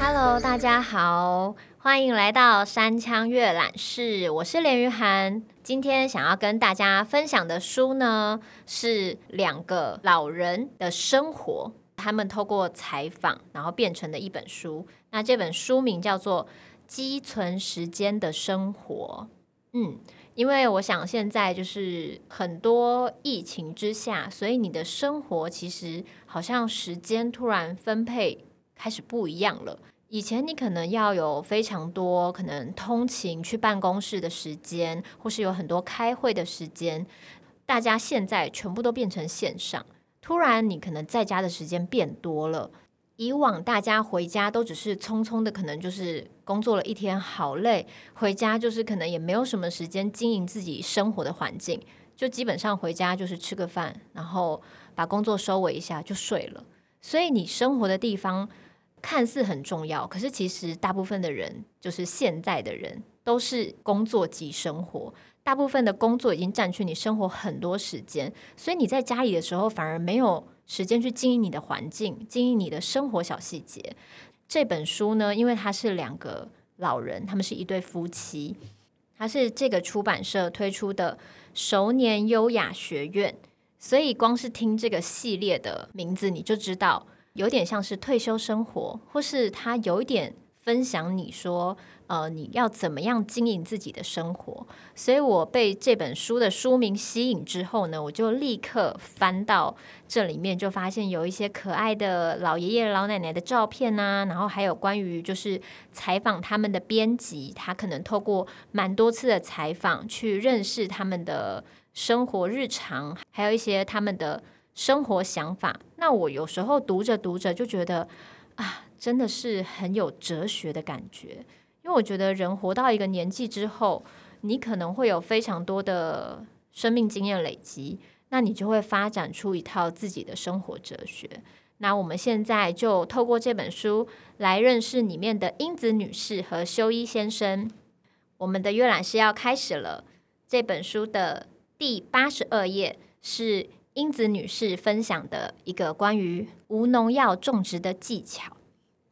Hello，大家好，欢迎来到山羌阅览室，我是连俞涵。今天想要跟大家分享的书呢，是两个老人的生活，他们透过采访，然后变成的一本书。那这本书名叫做《积存时间的生活》。嗯，因为我想现在就是很多疫情之下，所以你的生活其实好像时间突然分配开始不一样了。以前你可能要有非常多可能通勤去办公室的时间，或是有很多开会的时间，大家现在全部都变成线上。突然你可能在家的时间变多了。以往大家回家都只是匆匆的，可能就是工作了一天好累，回家就是可能也没有什么时间经营自己生活的环境，就基本上回家就是吃个饭，然后把工作收尾一下就睡了。所以你生活的地方。看似很重要，可是其实大部分的人，就是现在的人，都是工作即生活。大部分的工作已经占据你生活很多时间，所以你在家里的时候，反而没有时间去经营你的环境，经营你的生活小细节。这本书呢，因为它是两个老人，他们是一对夫妻，它是这个出版社推出的熟年优雅学院，所以光是听这个系列的名字，你就知道。有点像是退休生活，或是他有一点分享你说，呃，你要怎么样经营自己的生活。所以我被这本书的书名吸引之后呢，我就立刻翻到这里面，就发现有一些可爱的老爷爷老奶奶的照片啊，然后还有关于就是采访他们的编辑，他可能透过蛮多次的采访去认识他们的生活日常，还有一些他们的。生活想法，那我有时候读着读着就觉得啊，真的是很有哲学的感觉。因为我觉得人活到一个年纪之后，你可能会有非常多的生命经验累积，那你就会发展出一套自己的生活哲学。那我们现在就透过这本书来认识里面的英子女士和修一先生。我们的阅览室要开始了，这本书的第八十二页是。英子女士分享的一个关于无农药种植的技巧。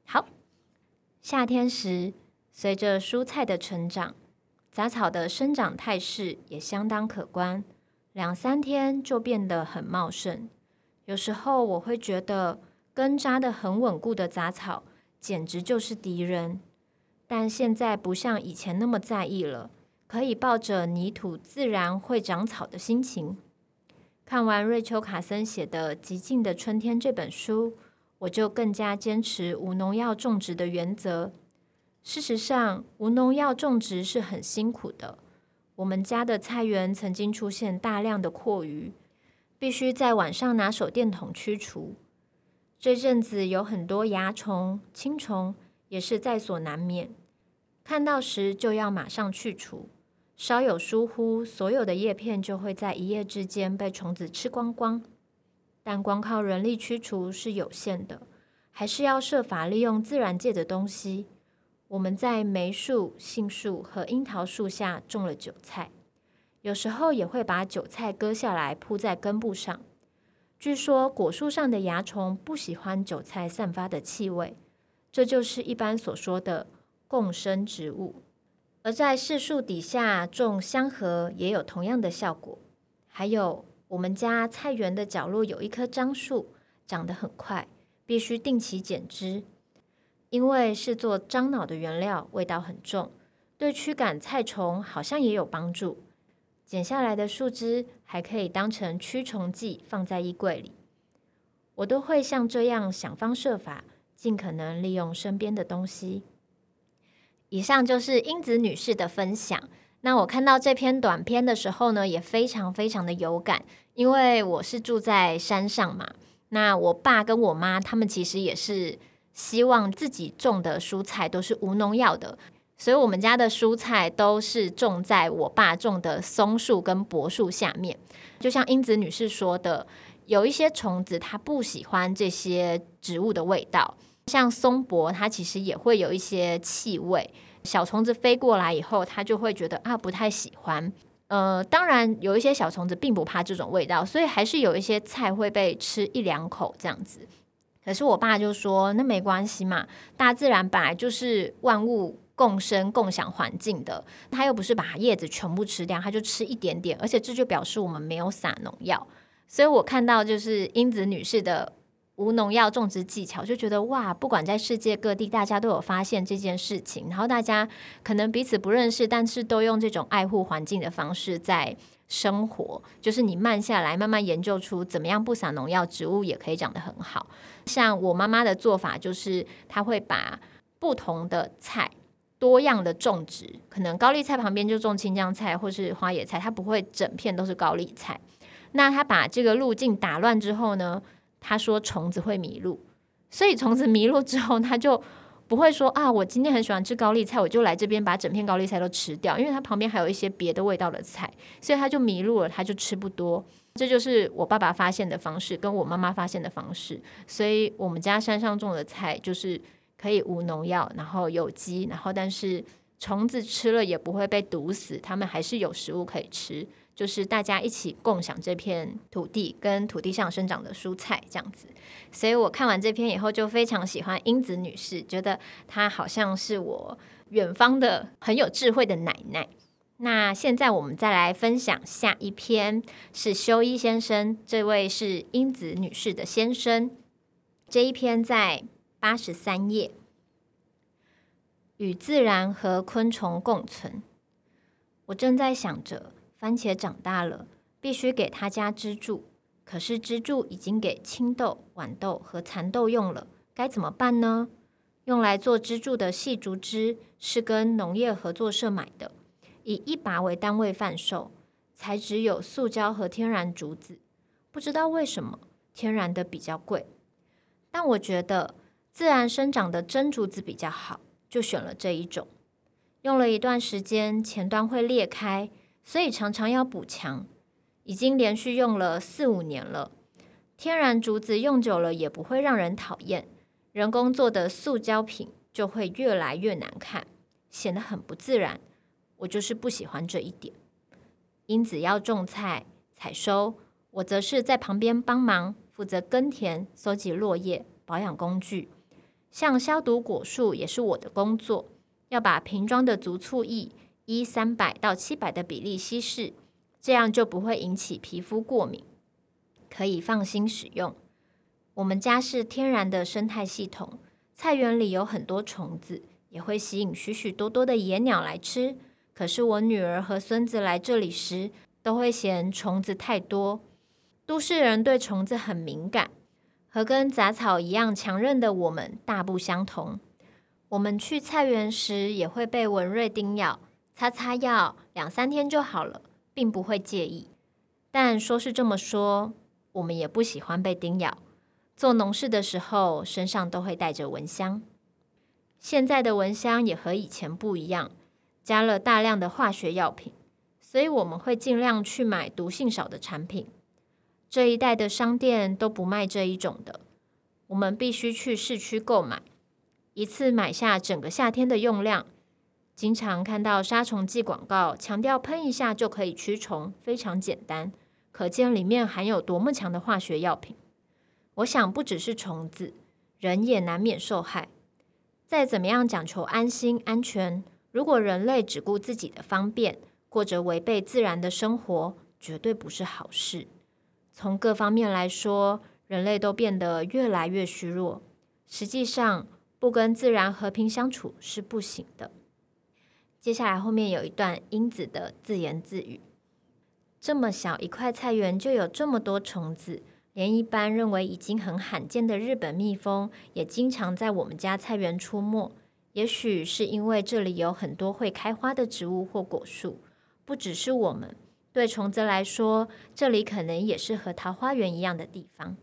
好，夏天时，随着蔬菜的成长，杂草的生长态势也相当可观，两三天就变得很茂盛。有时候我会觉得根扎得很稳固的杂草简直就是敌人，但现在不像以前那么在意了，可以抱着泥土自然会长草的心情。看完瑞秋·卡森写的《寂静的春天》这本书，我就更加坚持无农药种植的原则。事实上，无农药种植是很辛苦的。我们家的菜园曾经出现大量的蛞蝓，必须在晚上拿手电筒驱除。这阵子有很多蚜虫、青虫，也是在所难免。看到时就要马上去除。稍有疏忽，所有的叶片就会在一夜之间被虫子吃光光。但光靠人力驱除是有限的，还是要设法利用自然界的东西。我们在梅树、杏树和樱桃树下种了韭菜，有时候也会把韭菜割下来铺在根部上。据说果树上的蚜虫不喜欢韭菜散发的气味，这就是一般所说的共生植物。而在柿树底下种香荷也有同样的效果。还有，我们家菜园的角落有一棵樟树，长得很快，必须定期剪枝，因为是做樟脑的原料，味道很重，对驱赶菜虫好像也有帮助。剪下来的树枝还可以当成驱虫剂放在衣柜里。我都会像这样想方设法，尽可能利用身边的东西。以上就是英子女士的分享。那我看到这篇短片的时候呢，也非常非常的有感，因为我是住在山上嘛。那我爸跟我妈他们其实也是希望自己种的蔬菜都是无农药的，所以我们家的蔬菜都是种在我爸种的松树跟柏树下面。就像英子女士说的，有一些虫子它不喜欢这些植物的味道。像松柏，它其实也会有一些气味，小虫子飞过来以后，它就会觉得啊不太喜欢。呃，当然有一些小虫子并不怕这种味道，所以还是有一些菜会被吃一两口这样子。可是我爸就说，那没关系嘛，大自然本来就是万物共生、共享环境的，他又不是把叶子全部吃掉，他就吃一点点，而且这就表示我们没有撒农药。所以我看到就是英子女士的。无农药种植技巧，就觉得哇，不管在世界各地，大家都有发现这件事情，然后大家可能彼此不认识，但是都用这种爱护环境的方式在生活。就是你慢下来，慢慢研究出怎么样不撒农药，植物也可以长得很好。像我妈妈的做法，就是她会把不同的菜多样的种植，可能高丽菜旁边就种青江菜或是花野菜，她不会整片都是高丽菜。那她把这个路径打乱之后呢？他说虫子会迷路，所以虫子迷路之后，他就不会说啊，我今天很喜欢吃高丽菜，我就来这边把整片高丽菜都吃掉，因为它旁边还有一些别的味道的菜，所以他就迷路了，他就吃不多。这就是我爸爸发现的方式，跟我妈妈发现的方式，所以我们家山上种的菜就是可以无农药，然后有机，然后但是虫子吃了也不会被毒死，它们还是有食物可以吃。就是大家一起共享这片土地，跟土地上生长的蔬菜这样子，所以我看完这篇以后就非常喜欢英子女士，觉得她好像是我远方的很有智慧的奶奶。那现在我们再来分享下一篇，是修一先生，这位是英子女士的先生，这一篇在八十三页，与自然和昆虫共存。我正在想着。番茄长大了，必须给它加支柱。可是支柱已经给青豆、豌豆和蚕豆用了，该怎么办呢？用来做支柱的细竹枝是跟农业合作社买的，以一把为单位贩售，材质有塑胶和天然竹子。不知道为什么天然的比较贵，但我觉得自然生长的真竹子比较好，就选了这一种。用了一段时间，前端会裂开。所以常常要补墙，已经连续用了四五年了。天然竹子用久了也不会让人讨厌，人工做的塑胶品就会越来越难看，显得很不自然。我就是不喜欢这一点。因此要种菜、采收，我则是在旁边帮忙，负责耕田、搜集落叶、保养工具。像消毒果树也是我的工作，要把瓶装的足醋液。一三百到七百的比例稀释，这样就不会引起皮肤过敏，可以放心使用。我们家是天然的生态系统，菜园里有很多虫子，也会吸引许许多多的野鸟来吃。可是我女儿和孙子来这里时，都会嫌虫子太多。都市人对虫子很敏感，和跟杂草一样强韧的我们大不相同。我们去菜园时，也会被蚊蚋叮咬。擦擦药，两三天就好了，并不会介意。但说是这么说，我们也不喜欢被叮咬。做农事的时候，身上都会带着蚊香。现在的蚊香也和以前不一样，加了大量的化学药品，所以我们会尽量去买毒性少的产品。这一带的商店都不卖这一种的，我们必须去市区购买，一次买下整个夏天的用量。经常看到杀虫剂广告，强调喷一下就可以驱虫，非常简单，可见里面含有多么强的化学药品。我想不只是虫子，人也难免受害。再怎么样讲求安心安全，如果人类只顾自己的方便，过着违背自然的生活，绝对不是好事。从各方面来说，人类都变得越来越虚弱。实际上，不跟自然和平相处是不行的。接下来后面有一段英子的自言自语：这么小一块菜园就有这么多虫子，连一般认为已经很罕见的日本蜜蜂也经常在我们家菜园出没。也许是因为这里有很多会开花的植物或果树，不只是我们，对虫子来说，这里可能也是和桃花源一样的地方。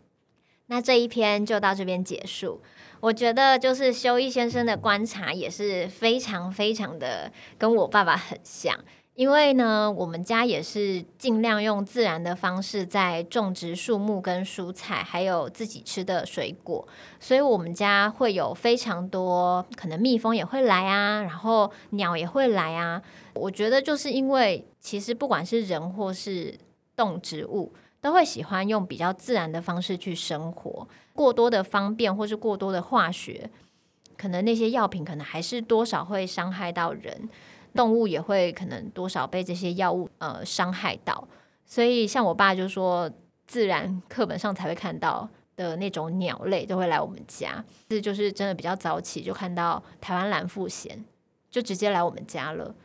那这一篇就到这边结束。我觉得就是修一先生的观察也是非常非常的跟我爸爸很像，因为呢，我们家也是尽量用自然的方式在种植树木跟蔬菜，还有自己吃的水果，所以我们家会有非常多，可能蜜蜂也会来啊，然后鸟也会来啊。我觉得就是因为其实不管是人或是动植物，都会喜欢用比较自然的方式去生活。过多的方便或是过多的化学，可能那些药品可能还是多少会伤害到人。动物也会可能多少被这些药物呃伤害到，所以像我爸就说，自然课本上才会看到的那种鸟类都会来我们家。这就是真的比较早起就看到台湾蓝腹鷴，就直接来我们家了。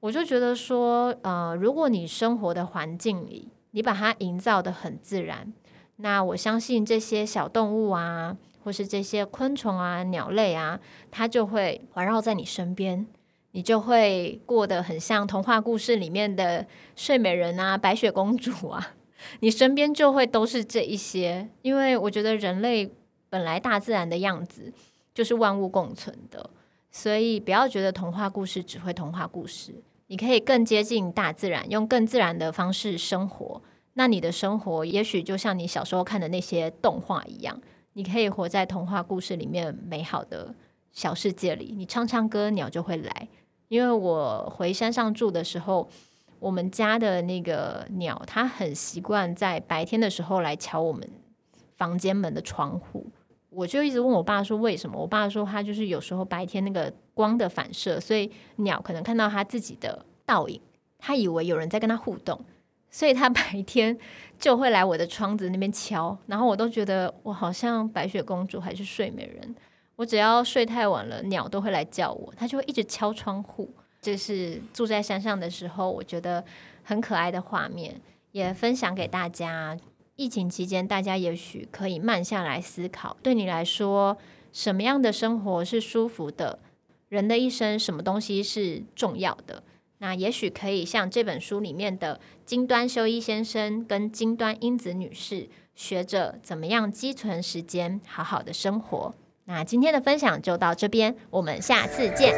我就觉得说，呃，如果你生活的环境里，你把它营造得很自然，那我相信这些小动物啊，或是这些昆虫啊、鸟类啊，它就会环绕在你身边。你就会过得很像童话故事里面的睡美人啊、白雪公主啊，你身边就会都是这一些。因为我觉得人类本来大自然的样子就是万物共存的，所以不要觉得童话故事只会童话故事，你可以更接近大自然，用更自然的方式生活。那你的生活也许就像你小时候看的那些动画一样，你可以活在童话故事里面美好的小世界里。你唱唱歌，鸟就会来。因为我回山上住的时候，我们家的那个鸟，它很习惯在白天的时候来敲我们房间门的窗户。我就一直问我爸说为什么？我爸说他就是有时候白天那个光的反射，所以鸟可能看到他自己的倒影，他以为有人在跟他互动，所以他白天就会来我的窗子那边敲。然后我都觉得我好像白雪公主还是睡美人。我只要睡太晚了，鸟都会来叫我，它就会一直敲窗户。这是住在山上的时候，我觉得很可爱的画面，也分享给大家。疫情期间，大家也许可以慢下来思考，对你来说，什么样的生活是舒服的？人的一生，什么东西是重要的？那也许可以像这本书里面的金端修一先生跟金端英子女士，学着怎么样积存时间，好好的生活。那今天的分享就到这边，我们下次见。